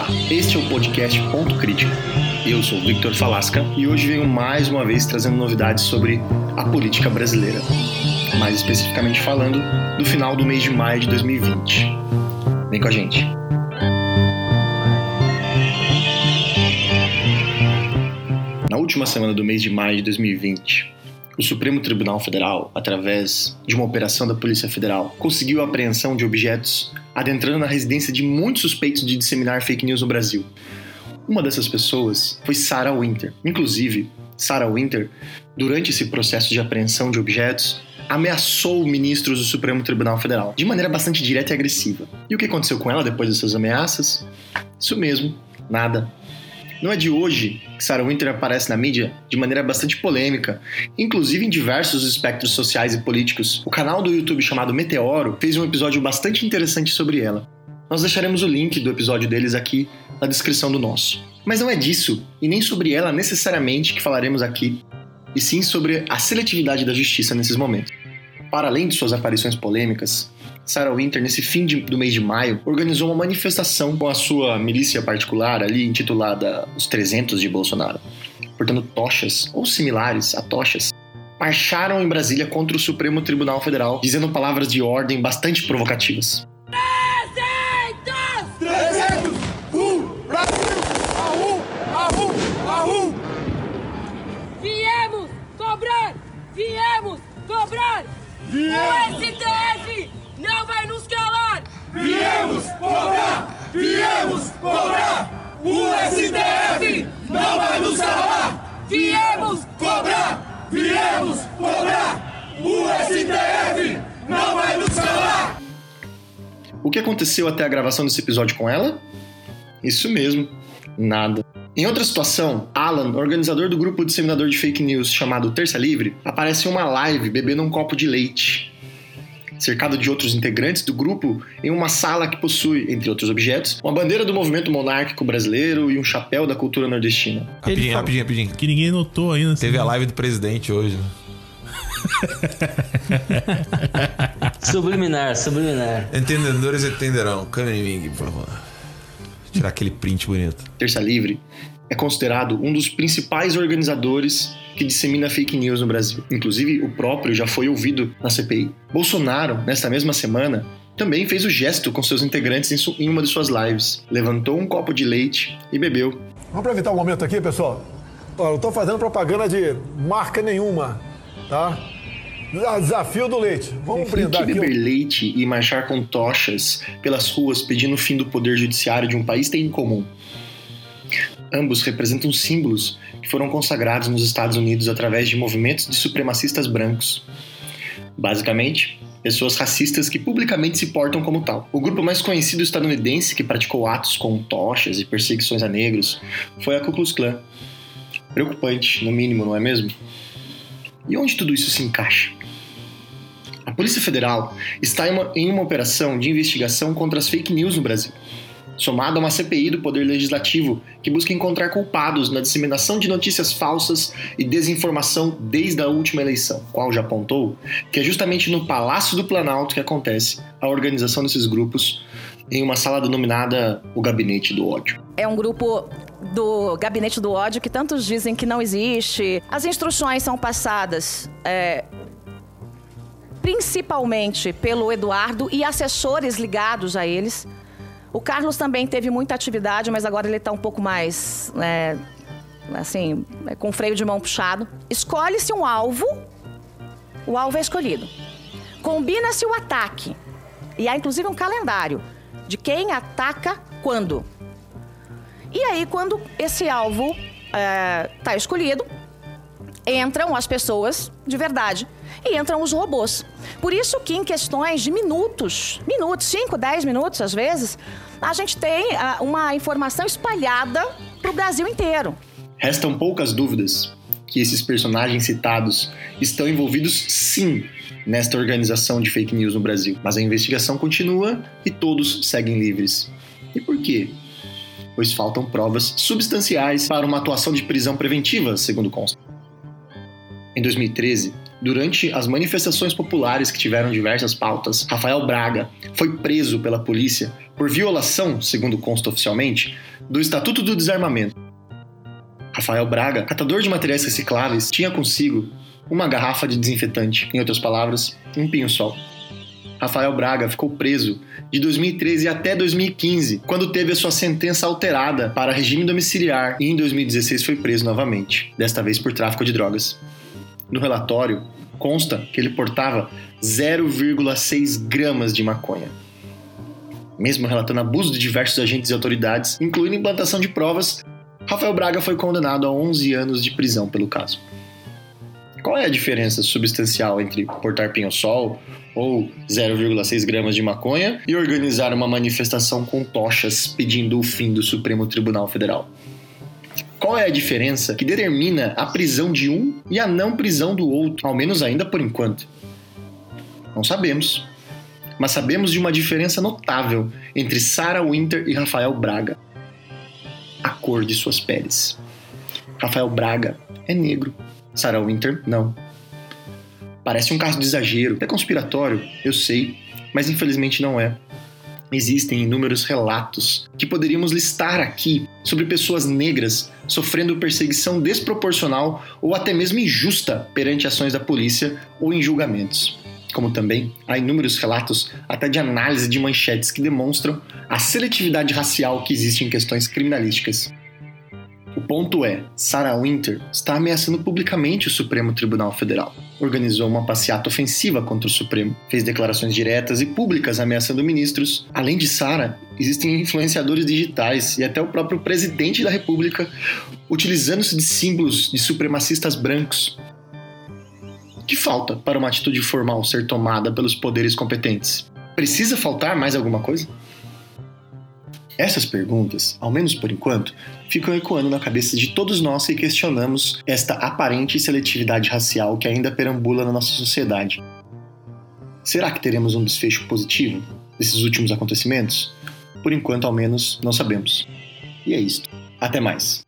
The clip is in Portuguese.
Olá, este é o podcast Ponto Crítico. Eu sou Victor Falasca e hoje venho mais uma vez trazendo novidades sobre a política brasileira. Mais especificamente falando do final do mês de maio de 2020. Vem com a gente. Na última semana do mês de maio de 2020, o Supremo Tribunal Federal, através de uma operação da Polícia Federal, conseguiu a apreensão de objetos adentrando na residência de muitos suspeitos de disseminar fake news no Brasil. Uma dessas pessoas foi Sarah Winter. Inclusive, Sarah Winter, durante esse processo de apreensão de objetos, ameaçou ministros do Supremo Tribunal Federal de maneira bastante direta e agressiva. E o que aconteceu com ela depois dessas ameaças? Isso mesmo, nada. Não é de hoje que Sarah Winter aparece na mídia de maneira bastante polêmica, inclusive em diversos espectros sociais e políticos. O canal do YouTube chamado Meteoro fez um episódio bastante interessante sobre ela. Nós deixaremos o link do episódio deles aqui na descrição do nosso. Mas não é disso, e nem sobre ela necessariamente que falaremos aqui, e sim sobre a seletividade da justiça nesses momentos. Para além de suas aparições polêmicas, Sarah Winter, nesse fim de, do mês de maio, organizou uma manifestação com a sua milícia particular ali, intitulada Os 300 de Bolsonaro. Portanto, tochas, ou similares a tochas, marcharam em Brasília contra o Supremo Tribunal Federal, dizendo palavras de ordem bastante provocativas. 300! 300! Um, Brasil! Aú! Aú! Aú! Viemos cobrar! Viemos cobrar! Viemos! O STF não vai nos calar! Viemos cobrar! Viemos cobrar! O STF não vai nos calar! Viemos Cobrar! Viemos cobrar! O STF não vai nos calar! O que aconteceu até a gravação desse episódio com ela? Isso mesmo, nada. Em outra situação, Alan, organizador do grupo disseminador de fake news chamado Terça Livre, aparece em uma live bebendo um copo de leite. Cercado de outros integrantes do grupo em uma sala que possui, entre outros objetos, uma bandeira do movimento monárquico brasileiro e um chapéu da cultura nordestina. Rapidinho, fala- rapidinho, rapidinho. Que ninguém notou ainda. assim. Teve a live do presidente hoje. né? Subliminar, subliminar. Entendedores entenderão. Câmera em mim, por favor. Tirar aquele print bonito. Terça Livre é considerado um dos principais organizadores que dissemina fake news no Brasil. Inclusive, o próprio já foi ouvido na CPI. Bolsonaro, nesta mesma semana, também fez o gesto com seus integrantes em uma de suas lives. Levantou um copo de leite e bebeu. Vamos aproveitar o momento aqui, pessoal. Eu não tô fazendo propaganda de marca nenhuma, tá? Ah, Desafio do leite. Vamos Que brindar aqui. beber leite e marchar com tochas pelas ruas pedindo o fim do poder judiciário de um país tem em comum. Ambos representam símbolos que foram consagrados nos Estados Unidos através de movimentos de supremacistas brancos. Basicamente, pessoas racistas que publicamente se portam como tal. O grupo mais conhecido estadunidense que praticou atos com tochas e perseguições a negros foi a Ku Klux Klan. Preocupante, no mínimo, não é mesmo? E onde tudo isso se encaixa? A Polícia Federal está em uma, em uma operação de investigação contra as fake news no Brasil, somada a uma CPI do Poder Legislativo que busca encontrar culpados na disseminação de notícias falsas e desinformação desde a última eleição, qual já apontou que é justamente no Palácio do Planalto que acontece a organização desses grupos em uma sala denominada o Gabinete do Ódio. É um grupo do Gabinete do Ódio que tantos dizem que não existe. As instruções são passadas é, principalmente pelo Eduardo e assessores ligados a eles. O Carlos também teve muita atividade, mas agora ele está um pouco mais, né, assim, é, com freio de mão puxado. Escolhe-se um alvo, o alvo é escolhido. Combina-se o ataque. E há inclusive um calendário de quem ataca quando. E aí, quando esse alvo está escolhido, entram as pessoas de verdade e entram os robôs. Por isso que em questões de minutos, minutos, 5, 10 minutos às vezes, a gente tem ah, uma informação espalhada para o Brasil inteiro. Restam poucas dúvidas que esses personagens citados estão envolvidos sim nesta organização de fake news no Brasil, mas a investigação continua e todos seguem livres. E por quê? Pois faltam provas substanciais para uma atuação de prisão preventiva, segundo consta. Em 2013, durante as manifestações populares que tiveram diversas pautas, Rafael Braga foi preso pela polícia por violação, segundo consta oficialmente, do Estatuto do Desarmamento. Rafael Braga, catador de materiais recicláveis, tinha consigo uma garrafa de desinfetante, em outras palavras, um pinho-sol. Rafael Braga ficou preso de 2013 até 2015, quando teve a sua sentença alterada para regime domiciliar e em 2016 foi preso novamente, desta vez por tráfico de drogas. No relatório, consta que ele portava 0,6 gramas de maconha. Mesmo relatando abuso de diversos agentes e autoridades, incluindo implantação de provas, Rafael Braga foi condenado a 11 anos de prisão pelo caso. Qual é a diferença substancial entre portar pinho-sol ou 0,6 gramas de maconha e organizar uma manifestação com tochas pedindo o fim do Supremo Tribunal Federal? Qual é a diferença que determina a prisão de um e a não prisão do outro, ao menos ainda por enquanto? Não sabemos. Mas sabemos de uma diferença notável entre Sarah Winter e Rafael Braga: a cor de suas peles. Rafael Braga é negro Sarah Winter, não. Parece um caso de exagero, é conspiratório, eu sei, mas infelizmente não é. Existem inúmeros relatos que poderíamos listar aqui sobre pessoas negras sofrendo perseguição desproporcional ou até mesmo injusta perante ações da polícia ou em julgamentos. Como também há inúmeros relatos até de análise de manchetes que demonstram a seletividade racial que existe em questões criminalísticas. O ponto é, Sarah Winter está ameaçando publicamente o Supremo Tribunal Federal. Organizou uma passeata ofensiva contra o Supremo, fez declarações diretas e públicas ameaçando ministros. Além de Sarah, existem influenciadores digitais e até o próprio presidente da República utilizando-se de símbolos de supremacistas brancos. O que falta para uma atitude formal ser tomada pelos poderes competentes? Precisa faltar mais alguma coisa? Essas perguntas, ao menos por enquanto, ficam ecoando na cabeça de todos nós que questionamos esta aparente seletividade racial que ainda perambula na nossa sociedade. Será que teremos um desfecho positivo desses últimos acontecimentos? Por enquanto, ao menos, não sabemos. E é isto. Até mais.